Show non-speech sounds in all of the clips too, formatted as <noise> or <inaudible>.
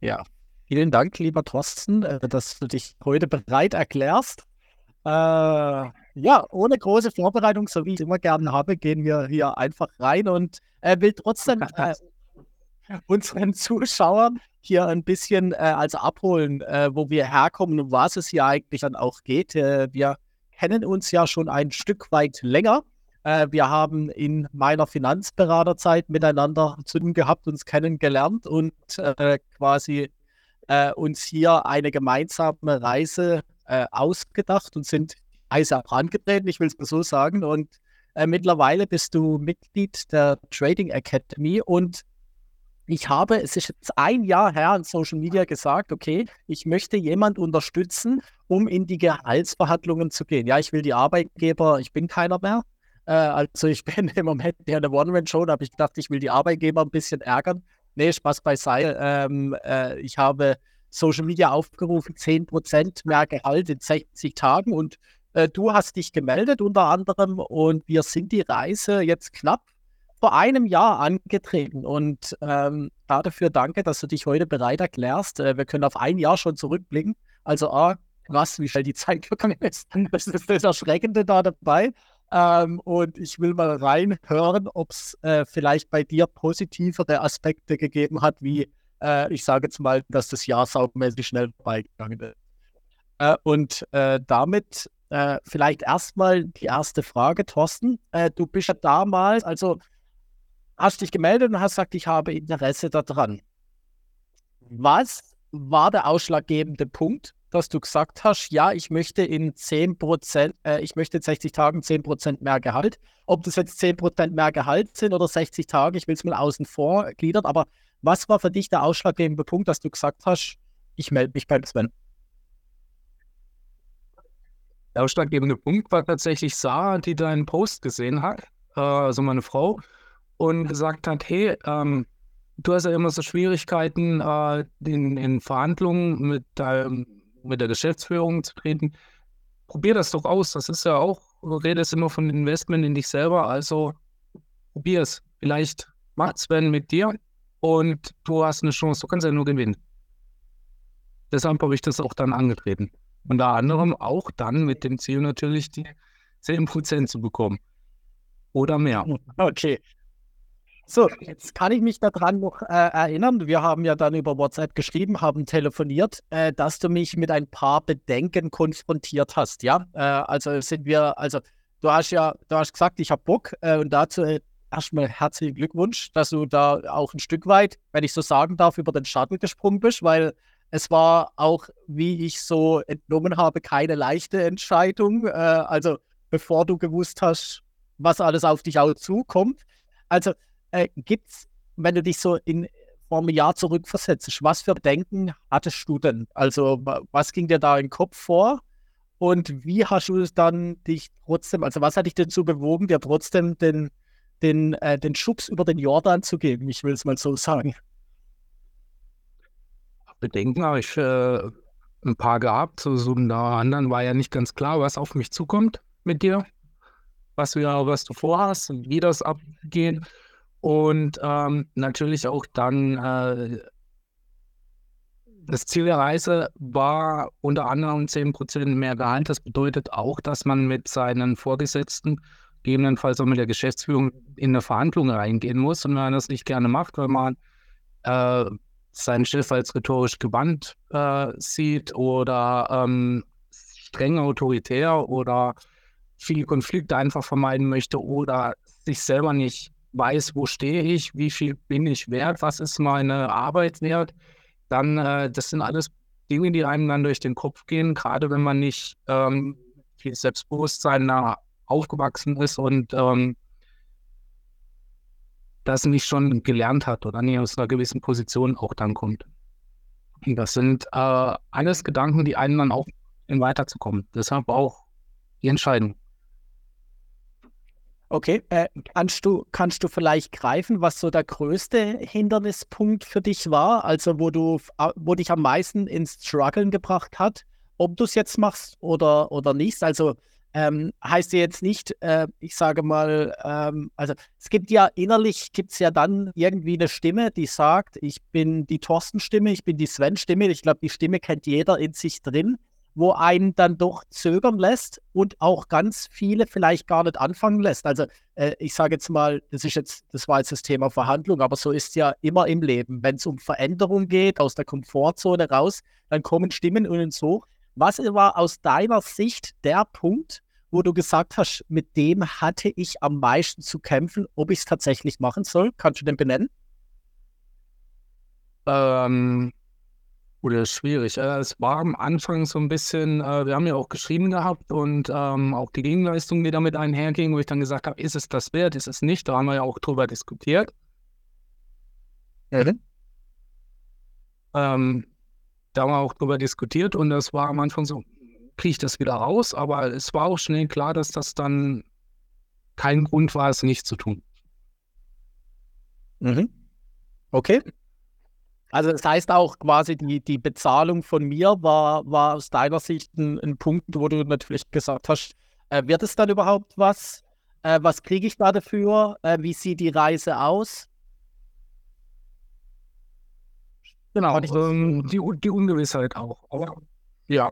Ja, vielen Dank, lieber Thorsten, äh, dass du dich heute bereit erklärst. Äh, ja, ohne große Vorbereitung, so wie ich immer gerne habe, gehen wir hier einfach rein und äh, will trotzdem <laughs> äh, unseren Zuschauern hier ein bisschen äh, also abholen, äh, wo wir herkommen und was es hier eigentlich dann auch geht. Wir kennen uns ja schon ein Stück weit länger. Äh, wir haben in meiner Finanzberaterzeit miteinander zu tun gehabt, uns kennengelernt und äh, quasi äh, uns hier eine gemeinsame Reise ausgedacht und sind Reise auch angetreten, ich will es mal so sagen. Und mittlerweile bist du Mitglied der Trading Academy und ich habe, es ist jetzt ein Jahr her in Social Media gesagt, okay, ich möchte jemand unterstützen, um in die Gehaltsverhandlungen zu gehen. Ja, ich will die Arbeitgeber, ich bin keiner mehr. Äh, also ich <laughs> bin im Moment ja eine One-Man-Show, da habe ich gedacht, ich will die Arbeitgeber ein bisschen ärgern. Nee, Spaß beiseite. Ähm, äh, ich habe Social Media aufgerufen, 10% mehr Gehalt in 60 Tagen und äh, du hast dich gemeldet unter anderem und wir sind die Reise jetzt knapp vor einem Jahr angetreten und ähm, dafür danke, dass du dich heute bereit erklärst. Äh, wir können auf ein Jahr schon zurückblicken. Also, ah, krass, wie schnell die Zeit <laughs> vergangen ist. Das ist das Erschreckende da dabei. Ähm, und ich will mal reinhören, ob es äh, vielleicht bei dir positivere Aspekte gegeben hat, wie äh, ich sage jetzt mal, dass das Jahr saumäßig schnell vorbeigegangen ist. Äh, und äh, damit äh, vielleicht erstmal die erste Frage, Thorsten. du bist ja damals, also hast dich gemeldet und hast gesagt, ich habe Interesse daran. Was war der ausschlaggebende Punkt, dass du gesagt hast, ja, ich möchte in 10 Prozent, äh, ich möchte in 60 Tagen 10 Prozent mehr Gehalt. Ob das jetzt 10 Prozent mehr Gehalt sind oder 60 Tage, ich will es mal außen vor gliedern, aber was war für dich der ausschlaggebende Punkt, dass du gesagt hast, ich melde mich beim Sven? Der ausschlaggebende Punkt war tatsächlich Sarah, die deinen Post gesehen hat, äh, also meine Frau, und gesagt hat, hey, ähm, du hast ja immer so Schwierigkeiten, äh, in, in, Verhandlungen mit, deinem, mit der Geschäftsführung zu treten. Probier das doch aus. Das ist ja auch, du redest immer von Investment in dich selber, also probier es. Vielleicht macht Sven mit dir und du hast eine Chance, du kannst ja nur gewinnen. Deshalb habe ich das auch dann angetreten. Unter anderem auch dann mit dem Ziel natürlich die 10% zu bekommen. Oder mehr. Okay, so, jetzt kann ich mich daran noch äh, erinnern. Wir haben ja dann über WhatsApp geschrieben, haben telefoniert, äh, dass du mich mit ein paar Bedenken konfrontiert hast. Ja, äh, also sind wir, also du hast ja, du hast gesagt, ich habe Bock äh, und dazu äh, erstmal herzlichen Glückwunsch, dass du da auch ein Stück weit, wenn ich so sagen darf, über den Schatten gesprungen bist, weil es war auch, wie ich so entnommen habe, keine leichte Entscheidung. Äh, also bevor du gewusst hast, was alles auf dich auch zukommt. Also äh, gibt es, wenn du dich so in vor einem Jahr zurückversetzt, was für Bedenken hattest du denn? Also was ging dir da im Kopf vor? Und wie hast du es dann dich trotzdem, also was hat dich dazu bewogen, dir trotzdem den, den, äh, den Schubs über den Jordan zu geben? Ich will es mal so sagen. Bedenken habe ich äh, ein paar gehabt. So, so da anderen war ja nicht ganz klar, was auf mich zukommt mit dir, was, wir, was du vorhast und wie das abgeht. Und ähm, natürlich auch dann äh, das Ziel der Reise war unter anderem 10% mehr Gehalt. Das bedeutet auch, dass man mit seinen Vorgesetzten, gegebenenfalls auch mit der Geschäftsführung, in eine Verhandlung reingehen muss. Und wenn man das nicht gerne macht, weil man äh, seinen Chef als rhetorisch gewandt äh, sieht oder ähm, streng autoritär oder viele Konflikte einfach vermeiden möchte oder sich selber nicht weiß, wo stehe ich, wie viel bin ich wert, was ist meine Arbeit wert, dann, äh, das sind alles Dinge, die einem dann durch den Kopf gehen, gerade wenn man nicht ähm, viel Selbstbewusstsein nah aufgewachsen ist und ähm, das nicht schon gelernt hat oder nie aus einer gewissen Position auch dann kommt. Und das sind äh, alles Gedanken, die einen dann auch in weiterzukommen. Deshalb auch die Entscheidung. Okay, äh, kannst, du, kannst du vielleicht greifen, was so der größte Hindernispunkt für dich war? Also wo du, wo dich am meisten ins Struggeln gebracht hat, ob du es jetzt machst oder, oder nicht? Also ähm, heißt ja jetzt nicht, äh, ich sage mal, ähm, also es gibt ja innerlich, gibt es ja dann irgendwie eine Stimme, die sagt, ich bin die Thorsten-Stimme, ich bin die Sven-Stimme. Ich glaube, die Stimme kennt jeder in sich drin, wo einen dann doch zögern lässt und auch ganz viele vielleicht gar nicht anfangen lässt. Also äh, ich sage jetzt mal, das ist jetzt, das war jetzt das Thema Verhandlung, aber so ist ja immer im Leben. Wenn es um Veränderung geht, aus der Komfortzone raus, dann kommen Stimmen und uns hoch. Was war aus deiner Sicht der Punkt, wo du gesagt hast, mit dem hatte ich am meisten zu kämpfen, ob ich es tatsächlich machen soll? Kannst du den benennen? Ähm, oder schwierig. Äh, es war am Anfang so ein bisschen, äh, wir haben ja auch geschrieben gehabt und ähm, auch die Gegenleistung, die damit einherging, wo ich dann gesagt habe, ist es das wert, ist es nicht? Da haben wir ja auch drüber diskutiert. Mhm. Ähm, da haben wir auch drüber diskutiert und das war am Anfang so, kriege ich das wieder raus, aber es war auch schnell klar, dass das dann kein Grund war, es nicht zu tun. Mhm. Okay. Also das heißt auch quasi, die, die Bezahlung von mir war, war aus deiner Sicht ein, ein Punkt, wo du natürlich gesagt hast, äh, wird es dann überhaupt was? Äh, was kriege ich da dafür? Äh, wie sieht die Reise aus? Genau, ähm, die, die Ungewissheit auch. Aber, ja.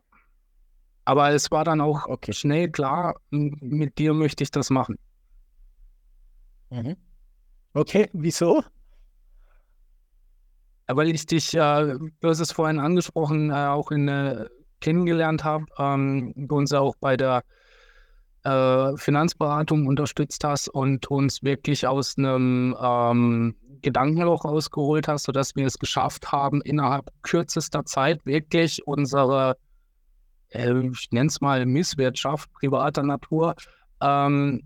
Aber es war dann auch okay. schnell klar, mit dir möchte ich das machen. Mhm. Okay, wieso? Weil ich dich, äh, du hast es vorhin angesprochen, äh, auch in, äh, kennengelernt habe, ähm, du uns auch bei der äh, Finanzberatung unterstützt hast und uns wirklich aus einem ähm, Gedankenloch rausgeholt hast, sodass wir es geschafft haben, innerhalb kürzester Zeit wirklich unsere, äh, ich nenne es mal Misswirtschaft privater Natur, ähm,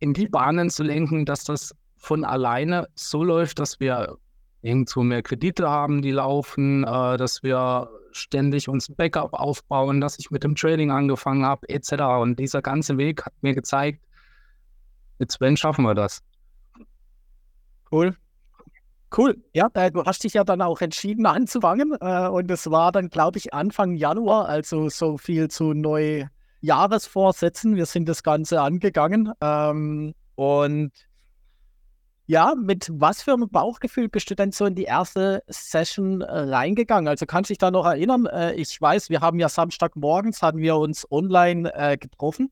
in die Bahnen zu lenken, dass das von alleine so läuft, dass wir irgendwo mehr Kredite haben, die laufen, äh, dass wir ständig uns Backup aufbauen, dass ich mit dem Trading angefangen habe, etc. Und dieser ganze Weg hat mir gezeigt, mit Sven schaffen wir das. Cool. Cool. Ja, du hast dich ja dann auch entschieden anzufangen äh, und es war dann, glaube ich, Anfang Januar, also so viel zu Neujahresvorsätzen. Wir sind das Ganze angegangen ähm, und ja, mit was für einem Bauchgefühl bist du denn so in die erste Session äh, reingegangen? Also kannst du dich da noch erinnern? Äh, ich weiß, wir haben ja Samstagmorgens hatten wir uns online äh, getroffen.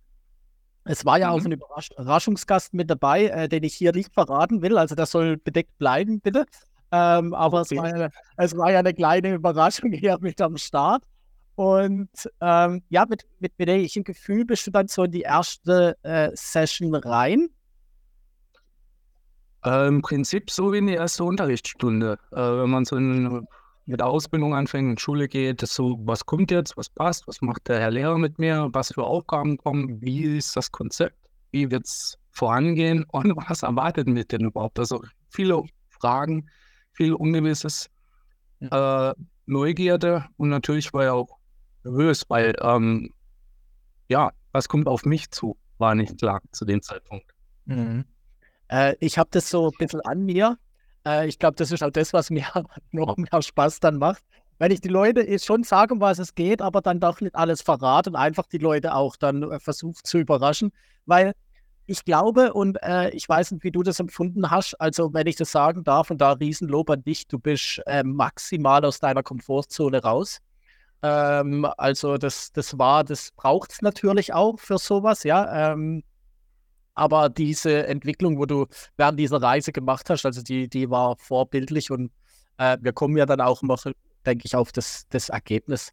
Es war ja mhm. auch ein Überrasch Überraschungsgast mit dabei, den ich hier nicht verraten will. Also das soll bedeckt bleiben, bitte. Ähm, aber okay. es, war ja, es war ja eine kleine Überraschung hier mit am Start. Und ähm, ja, mit, mit, mit welchem Gefühl bist du dann so in die erste Session rein? Äh, Im Prinzip so wie in die erste Unterrichtsstunde. Äh, wenn man so in, mit der Ausbildung anfängt, in Schule geht, ist so, was kommt jetzt, was passt, was macht der Herr Lehrer mit mir, was für Aufgaben kommen, wie ist das Konzept, wie wird es vorangehen und was erwartet mich denn überhaupt? Also viele Fragen, viel Ungewisses, äh, Neugierde und natürlich war ich auch nervös, weil ähm, ja, was kommt auf mich zu, war nicht klar zu dem Zeitpunkt. Mhm. Äh, ich habe das so ein bisschen an mir. Äh, ich glaube, das ist auch das, was mir <laughs> noch mehr Spaß dann macht. Wenn ich die Leute schon sage, um was es geht, aber dann doch nicht alles verrate und einfach die Leute auch dann äh, versucht zu überraschen. Weil ich glaube und äh, ich weiß nicht, wie du das empfunden hast. Also, wenn ich das sagen darf, und da Riesenlob an dich, du bist äh, maximal aus deiner Komfortzone raus. Ähm, also, das, das war, das braucht es natürlich auch für sowas, ja. Ähm, aber diese Entwicklung, wo du während dieser Reise gemacht hast, also die, die war vorbildlich und äh, wir kommen ja dann auch noch, denke ich, auf das, das Ergebnis.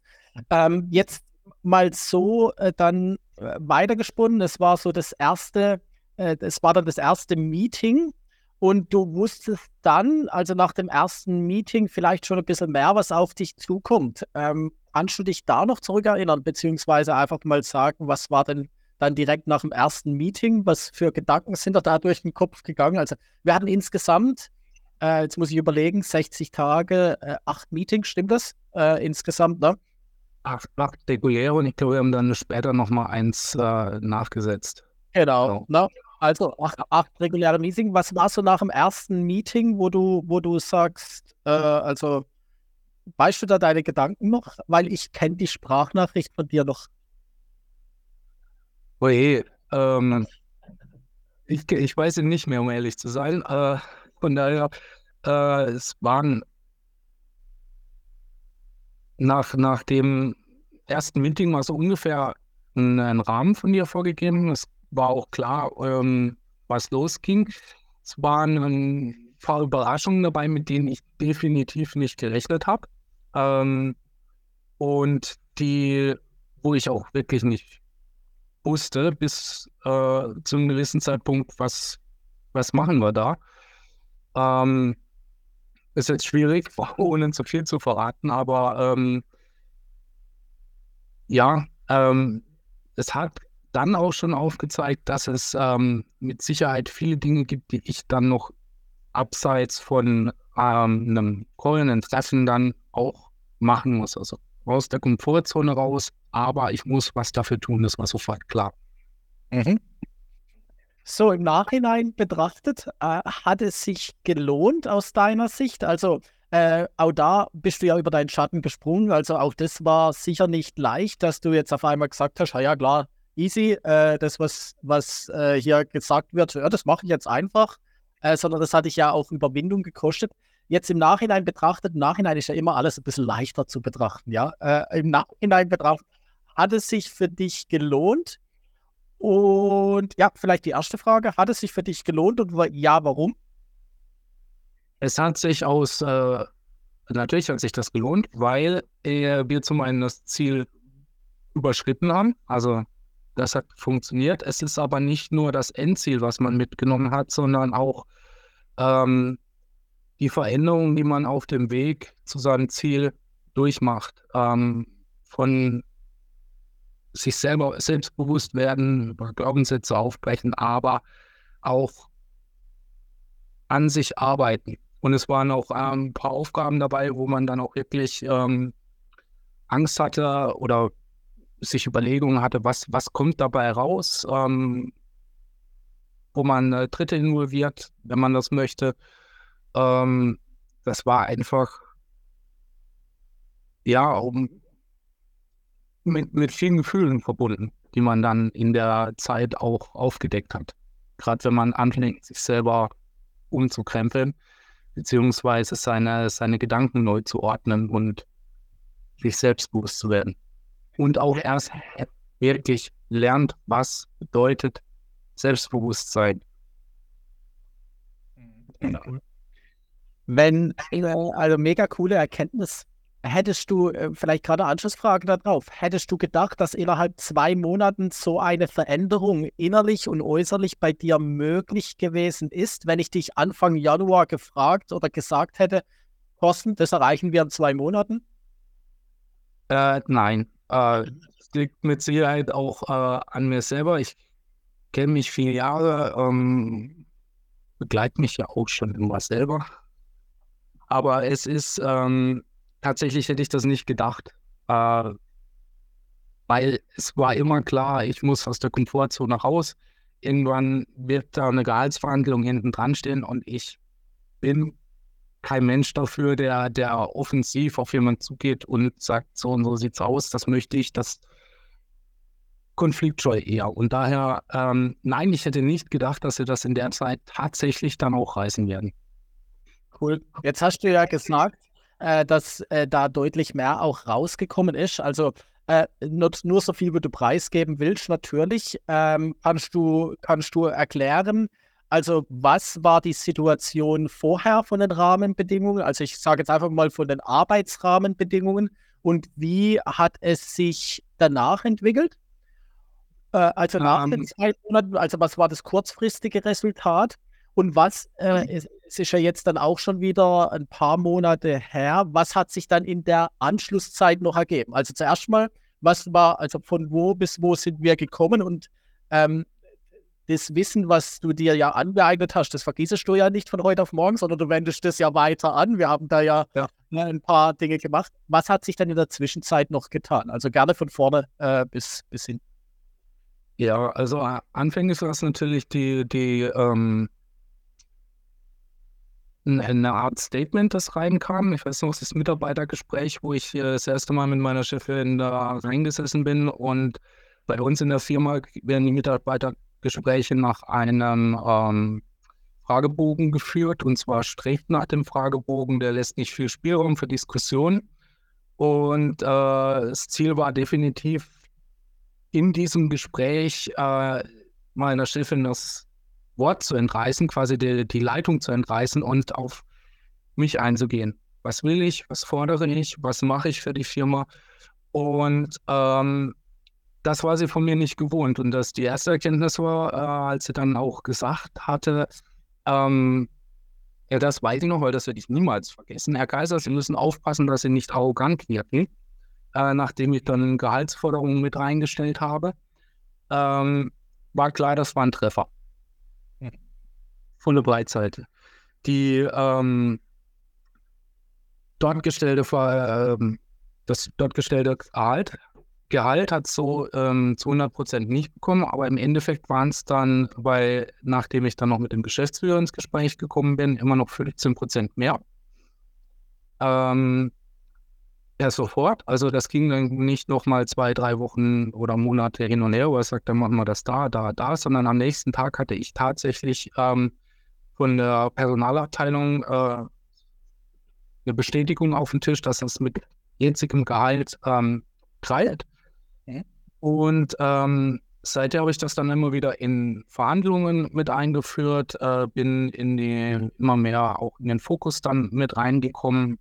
Ähm, jetzt mal so äh, dann äh, weitergesponnen. Es war so das erste, äh, es war dann das erste Meeting und du wusstest dann, also nach dem ersten Meeting, vielleicht schon ein bisschen mehr, was auf dich zukommt. Ähm, kannst du dich da noch zurückerinnern, beziehungsweise einfach mal sagen, was war denn dann direkt nach dem ersten Meeting, was für Gedanken sind da durch den Kopf gegangen? Also wir hatten insgesamt, äh, jetzt muss ich überlegen, 60 Tage, äh, acht Meetings, stimmt das äh, insgesamt, ne? Acht, acht reguläre und ich glaube, wir haben dann später nochmal eins äh, nachgesetzt. Genau, so. ne? Also acht, acht reguläre Meetings. Was war so nach dem ersten Meeting, wo du, wo du sagst, äh, also weißt du da deine Gedanken noch? Weil ich kenne die Sprachnachricht von dir noch Oje, ähm, ich, ich weiß ihn nicht mehr, um ehrlich zu sein. Äh, von daher, äh, es waren nach, nach dem ersten Meeting mal so ungefähr ein, ein Rahmen von dir vorgegeben. Es war auch klar, ähm, was losging. Es waren ein paar Überraschungen dabei, mit denen ich definitiv nicht gerechnet habe. Ähm, und die, wo ich auch wirklich nicht wusste, bis äh, zu einem gewissen Zeitpunkt, was, was machen wir da. Ähm, ist jetzt schwierig, <laughs> ohne zu viel zu verraten, aber ähm, ja, ähm, es hat dann auch schon aufgezeigt, dass es ähm, mit Sicherheit viele Dinge gibt, die ich dann noch abseits von ähm, einem Call, Treffen dann auch machen muss. Also aus der Komfortzone raus, aber ich muss was dafür tun, das war sofort klar. Mhm. So, im Nachhinein betrachtet, äh, hat es sich gelohnt aus deiner Sicht? Also, äh, auch da bist du ja über deinen Schatten gesprungen. Also, auch das war sicher nicht leicht, dass du jetzt auf einmal gesagt hast: ja, klar, easy, äh, das, was, was äh, hier gesagt wird, ja, das mache ich jetzt einfach. Äh, sondern das hat dich ja auch Überwindung gekostet. Jetzt im Nachhinein betrachtet, im Nachhinein ist ja immer alles ein bisschen leichter zu betrachten, ja. Äh, Im Nachhinein betrachtet, hat es sich für dich gelohnt? Und ja, vielleicht die erste Frage, hat es sich für dich gelohnt und ja, warum? Es hat sich aus, äh, natürlich hat sich das gelohnt, weil äh, wir zum einen das Ziel überschritten haben. Also das hat funktioniert. Es ist aber nicht nur das Endziel, was man mitgenommen hat, sondern auch ähm, die Veränderungen, die man auf dem Weg zu seinem Ziel durchmacht. Ähm, von sich selber selbstbewusst werden, über Glaubenssätze aufbrechen, aber auch an sich arbeiten. Und es waren auch ähm, ein paar Aufgaben dabei, wo man dann auch wirklich ähm, Angst hatte oder sich Überlegungen hatte, was, was kommt dabei raus, ähm, wo man äh, Dritte involviert, wenn man das möchte. Ähm, das war einfach, ja, um, mit, mit vielen Gefühlen verbunden, die man dann in der Zeit auch aufgedeckt hat. Gerade wenn man anfängt, sich selber umzukrempeln, beziehungsweise seine, seine Gedanken neu zu ordnen und sich selbstbewusst zu werden. Und auch erst wirklich lernt, was bedeutet Selbstbewusstsein. Genau. Wenn, also mega coole Erkenntnis. Hättest du, äh, vielleicht gerade Anschlussfrage darauf, hättest du gedacht, dass innerhalb zwei Monaten so eine Veränderung innerlich und äußerlich bei dir möglich gewesen ist, wenn ich dich Anfang Januar gefragt oder gesagt hätte, Kosten, das erreichen wir in zwei Monaten? Äh, nein, äh, liegt mit Sicherheit auch äh, an mir selber. Ich kenne mich viele Jahre, ähm, begleite mich ja auch schon immer selber. Aber es ist, ähm, tatsächlich hätte ich das nicht gedacht. Äh, weil es war immer klar, ich muss aus der Komfortzone raus. Irgendwann wird da eine Gehaltsverhandlung hinten dran stehen und ich bin kein Mensch dafür, der, der offensiv auf jemanden zugeht und sagt, so und so sieht's aus, das möchte ich, das konfliktscheu eher. Und daher, ähm, nein, ich hätte nicht gedacht, dass sie das in der Zeit tatsächlich dann auch reißen werden. Cool. Jetzt hast du ja gesagt, äh, dass äh, da deutlich mehr auch rausgekommen ist. Also äh, nur, nur, so viel, wie du preisgeben willst, natürlich. Ähm, kannst, du, kannst du erklären, also was war die Situation vorher von den Rahmenbedingungen? Also ich sage jetzt einfach mal von den Arbeitsrahmenbedingungen und wie hat es sich danach entwickelt? Äh, also nach um, den ähm. zwei Monaten, also was war das kurzfristige Resultat? Und was, äh, es, es, ist ja jetzt dann auch schon wieder ein paar Monate her, was hat sich dann in der Anschlusszeit noch ergeben? Also zuerst mal, was war, also von wo bis wo sind wir gekommen und ähm, das Wissen, was du dir ja angeeignet hast, das vergisst du ja nicht von heute auf morgen, sondern du wendest das ja weiter an. Wir haben da ja, ja. Ne, ein paar Dinge gemacht. Was hat sich dann in der Zwischenzeit noch getan? Also gerne von vorne äh, bis, bis hin. Ja, also äh, anfänglich war es natürlich die, die ähm, eine Art Statement, das reinkam. Ich weiß noch, das Mitarbeitergespräch, wo ich das erste Mal mit meiner Chefin da reingesessen bin und Bei uns in der Firma werden die Mitarbeitergespräche nach einem ähm, Fragebogen geführt und zwar strikt nach dem Fragebogen. Der lässt nicht viel Spielraum für Diskussionen. Und äh, das Ziel war definitiv, in diesem Gespräch äh, meiner Chefin das Wort zu entreißen, quasi die, die Leitung zu entreißen und auf mich einzugehen. Was will ich? Was fordere ich? Was mache ich für die Firma? Und ähm, das war sie von mir nicht gewohnt. Und das die erste Erkenntnis war, äh, als sie dann auch gesagt hatte, ähm, ja, das weiß ich noch, weil das werde ich niemals vergessen. Herr Kaiser, Sie müssen aufpassen, dass Sie nicht arrogant wirken, äh, nachdem ich dann Gehaltsforderungen mit reingestellt habe. Ähm, war klar, das war ein Treffer. Volle Breitseite. Die ähm, dort gestellte, äh, das dort gestellte Gehalt Gehalt hat so ähm, zu 100 Prozent nicht bekommen, aber im Endeffekt waren es dann, weil nachdem ich dann noch mit dem Geschäftsführer ins Gespräch gekommen bin, immer noch 15 Prozent mehr. Ähm, ja, sofort. Also das ging dann nicht noch mal zwei, drei Wochen oder Monate hin und her, wo er sagt, dann machen wir das da, da, da, sondern am nächsten Tag hatte ich tatsächlich ähm, von der Personalabteilung äh, eine Bestätigung auf dem Tisch, dass das mit jetzigem Gehalt ähm, greift. Und ähm, seither habe ich das dann immer wieder in Verhandlungen mit eingeführt, äh, bin in die immer mehr auch in den Fokus dann mit reingekommen,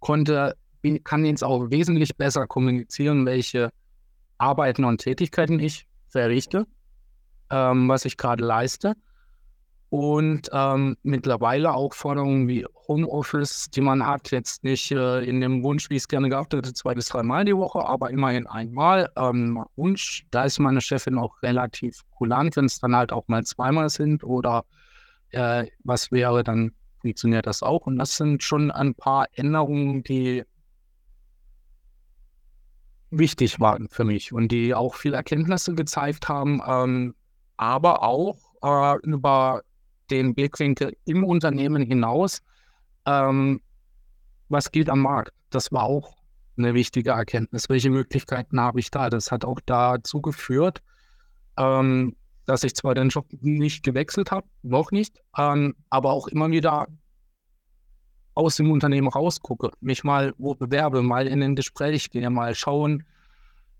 konnte, kann jetzt auch wesentlich besser kommunizieren, welche Arbeiten und Tätigkeiten ich verrichte, ähm, was ich gerade leiste und ähm, mittlerweile auch Forderungen wie Homeoffice, die man hat, jetzt nicht äh, in dem Wunsch, wie ich es gerne gehabt hätte, zwei bis dreimal die Woche, aber immerhin einmal. Ähm, Wunsch, da ist meine Chefin auch relativ kulant, wenn es dann halt auch mal zweimal sind oder äh, was wäre, dann funktioniert das auch. Und das sind schon ein paar Änderungen, die wichtig waren für mich und die auch viele Erkenntnisse gezeigt haben, ähm, aber auch äh, über den Blickwinkel im Unternehmen hinaus, ähm, was gilt am Markt. Das war auch eine wichtige Erkenntnis. Welche Möglichkeiten habe ich da? Das hat auch dazu geführt, ähm, dass ich zwar den Job nicht gewechselt habe, noch nicht, ähm, aber auch immer wieder aus dem Unternehmen rausgucke, mich mal wo bewerbe, mal in ein Gespräch gehe, mal schauen,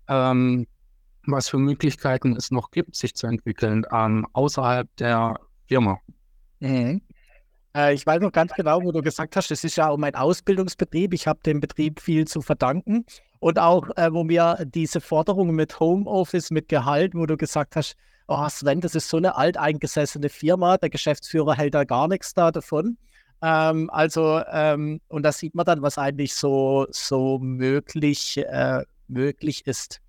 ähm, was für Möglichkeiten es noch gibt, sich zu entwickeln ähm, außerhalb der Firma. Mhm. Äh, ich weiß noch ganz genau, wo du gesagt hast, es ist ja auch mein Ausbildungsbetrieb. Ich habe dem Betrieb viel zu verdanken. Und auch, äh, wo mir diese Forderungen mit Homeoffice, mit Gehalt, wo du gesagt hast, oh Sven, das ist so eine alteingesessene Firma, der Geschäftsführer hält da gar nichts da davon. Ähm, also, ähm, und da sieht man dann, was eigentlich so, so möglich, äh, möglich ist.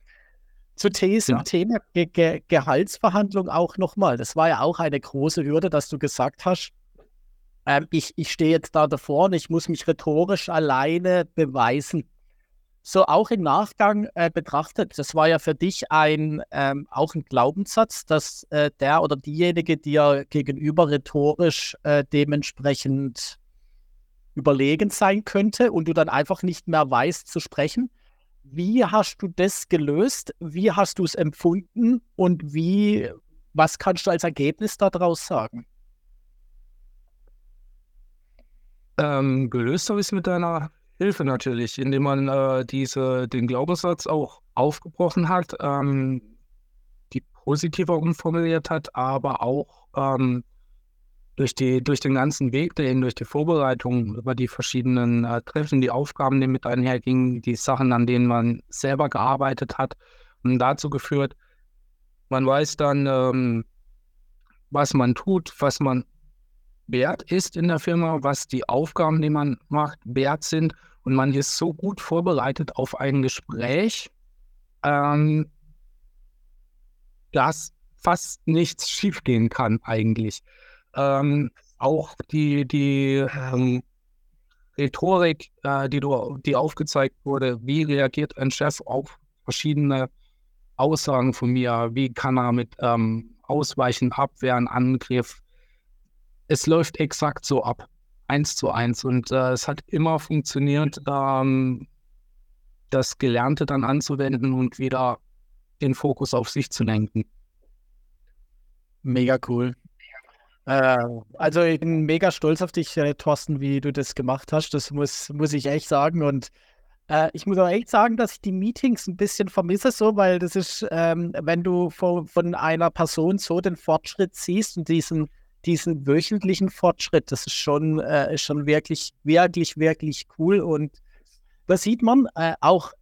Zu diesem ja. Thema Ge Ge Gehaltsverhandlung auch nochmal. Das war ja auch eine große Hürde, dass du gesagt hast, ähm, ich, ich stehe jetzt da davor und ich muss mich rhetorisch alleine beweisen. So auch im Nachgang äh, betrachtet, das war ja für dich ein, ähm, auch ein Glaubenssatz, dass äh, der oder diejenige dir gegenüber rhetorisch äh, dementsprechend überlegen sein könnte und du dann einfach nicht mehr weißt zu sprechen. Wie hast du das gelöst? Wie hast du es empfunden? Und wie, was kannst du als Ergebnis daraus sagen? Ähm, gelöst habe ich es mit deiner Hilfe natürlich, indem man äh, diese, den Glaubenssatz auch aufgebrochen hat, ähm, die positiver umformuliert hat, aber auch ähm, durch, die, durch den ganzen Weg dahin, durch die Vorbereitung über die verschiedenen äh, Treffen, die Aufgaben, die mit einhergingen, die Sachen, an denen man selber gearbeitet hat, und dazu geführt, man weiß dann, ähm, was man tut, was man wert ist in der Firma, was die Aufgaben, die man macht, wert sind. Und man ist so gut vorbereitet auf ein Gespräch, ähm, dass fast nichts schiefgehen kann eigentlich. Ähm, auch die, die ähm, Rhetorik, äh, die, du, die aufgezeigt wurde, wie reagiert ein Chef auf verschiedene Aussagen von mir, wie kann er mit ähm, Ausweichen, Abwehren, Angriff. Es läuft exakt so ab, eins zu eins. Und äh, es hat immer funktioniert, ähm, das Gelernte dann anzuwenden und wieder den Fokus auf sich zu lenken. Mega cool. Äh, also ich bin mega stolz auf dich, äh, Thorsten, wie du das gemacht hast. Das muss, muss ich echt sagen. Und äh, ich muss auch echt sagen, dass ich die Meetings ein bisschen vermisse, so, weil das ist, ähm, wenn du von, von einer Person so den Fortschritt siehst und diesen, diesen wöchentlichen Fortschritt, das ist schon, äh, schon wirklich, wirklich, wirklich cool. Und da sieht man äh, auch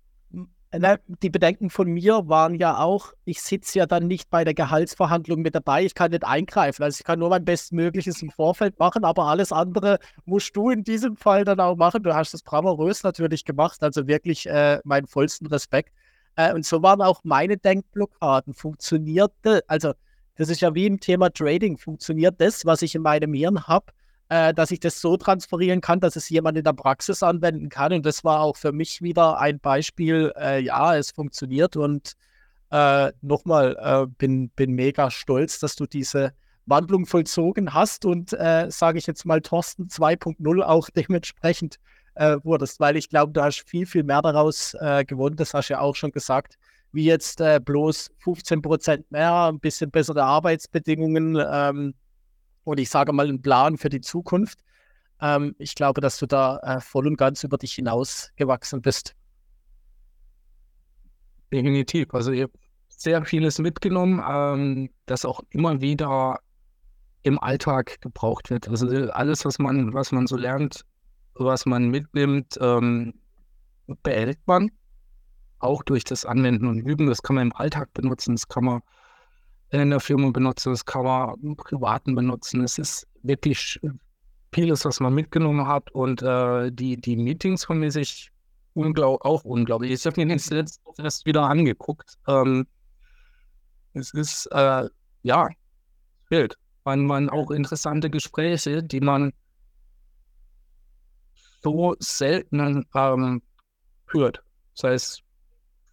die Bedenken von mir waren ja auch, ich sitze ja dann nicht bei der Gehaltsverhandlung mit dabei, ich kann nicht eingreifen. Also ich kann nur mein Bestmögliches im Vorfeld machen, aber alles andere musst du in diesem Fall dann auch machen. Du hast das bravourös natürlich gemacht, also wirklich äh, meinen vollsten Respekt. Äh, und so waren auch meine Denkblockaden. Funktionierte, also das ist ja wie im Thema Trading, funktioniert das, was ich in meinem Hirn habe, äh, dass ich das so transferieren kann, dass es jemand in der Praxis anwenden kann. Und das war auch für mich wieder ein Beispiel, äh, ja, es funktioniert. Und äh, nochmal, äh, bin, bin mega stolz, dass du diese Wandlung vollzogen hast und, äh, sage ich jetzt mal, Thorsten 2.0 auch <laughs> dementsprechend äh, wurdest, weil ich glaube, du hast viel, viel mehr daraus gewonnen. Das hast du ja auch schon gesagt wie jetzt äh, bloß 15 Prozent mehr, ein bisschen bessere Arbeitsbedingungen, ähm, und ich sage mal einen Plan für die Zukunft. Ähm, ich glaube, dass du da äh, voll und ganz über dich hinaus gewachsen bist. Definitiv. Also ich habe sehr vieles mitgenommen, ähm, das auch immer wieder im Alltag gebraucht wird. Also alles, was man, was man so lernt, was man mitnimmt, ähm, behält man auch durch das Anwenden und Üben. Das kann man im Alltag benutzen, das kann man in der Firma benutzen, das kann man im Privaten benutzen. Es ist wirklich vieles, was man mitgenommen hat und äh, die, die Meetings von mir sich unglaub, auch unglaublich. Ich habe mir das jetzt erst wieder angeguckt. Ähm, es ist, äh, ja, Bild. Man, man auch interessante Gespräche, die man so selten ähm, hört. Das heißt,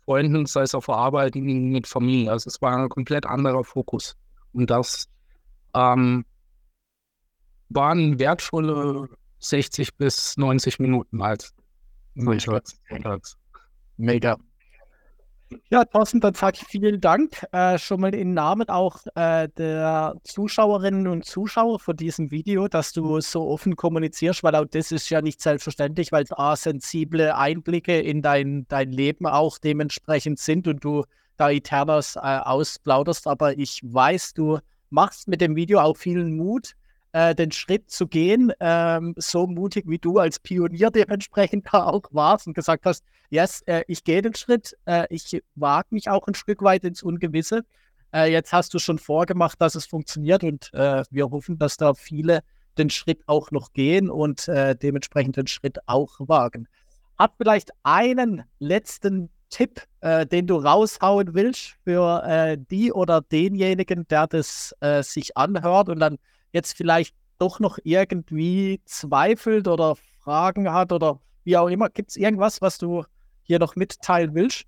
Freunden, sei es auf Arbeit, mit Familie. Also es war ein komplett anderer Fokus. Und das ähm, waren wertvolle 60 bis 90 Minuten als Mega. Ja, Thorsten, dann sage ich vielen Dank äh, schon mal im Namen auch äh, der Zuschauerinnen und Zuschauer für diesem Video, dass du so offen kommunizierst, weil auch das ist ja nicht selbstverständlich, weil da sensible Einblicke in dein, dein Leben auch dementsprechend sind und du da Eternas äh, ausplauderst. Aber ich weiß, du machst mit dem Video auch vielen Mut äh, den Schritt zu gehen, ähm, so mutig wie du als Pionier dementsprechend da auch warst und gesagt hast, yes, äh, ich gehe den Schritt, äh, ich wage mich auch ein Stück weit ins Ungewisse. Äh, jetzt hast du schon vorgemacht, dass es funktioniert und äh, wir hoffen, dass da viele den Schritt auch noch gehen und dementsprechend den Schritt auch wagen. Hat vielleicht einen letzten Tipp, äh, den du raushauen willst für äh, die oder denjenigen, der das äh, sich anhört und dann jetzt vielleicht doch noch irgendwie zweifelt oder Fragen hat oder wie auch immer. Gibt es irgendwas, was du hier noch mitteilen willst?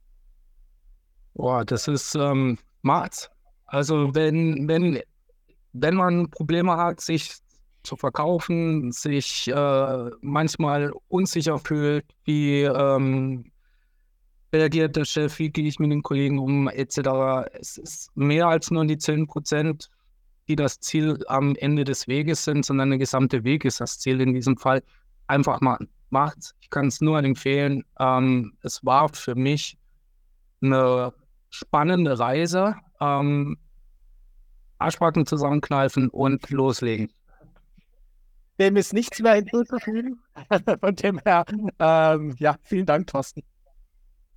Boah, das ist ähm, Marz. Also wenn, wenn, wenn man Probleme hat, sich zu verkaufen, sich äh, manchmal unsicher fühlt, wie ähm, reagiert der Chef, wie gehe ich mit den Kollegen um, etc. Es ist mehr als nur die 10 Prozent die das Ziel am Ende des Weges sind, sondern der gesamte Weg ist das Ziel in diesem Fall. Einfach mal macht. Ich kann es nur empfehlen. Ähm, es war für mich eine spannende Reise. Ähm, Arschbacken zusammenkneifen und loslegen. Dem ist nichts mehr hinzuzufügen. <laughs> Von dem her, ähm, ja, vielen Dank, Thorsten.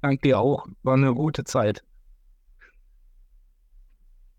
Danke dir auch. War eine gute Zeit.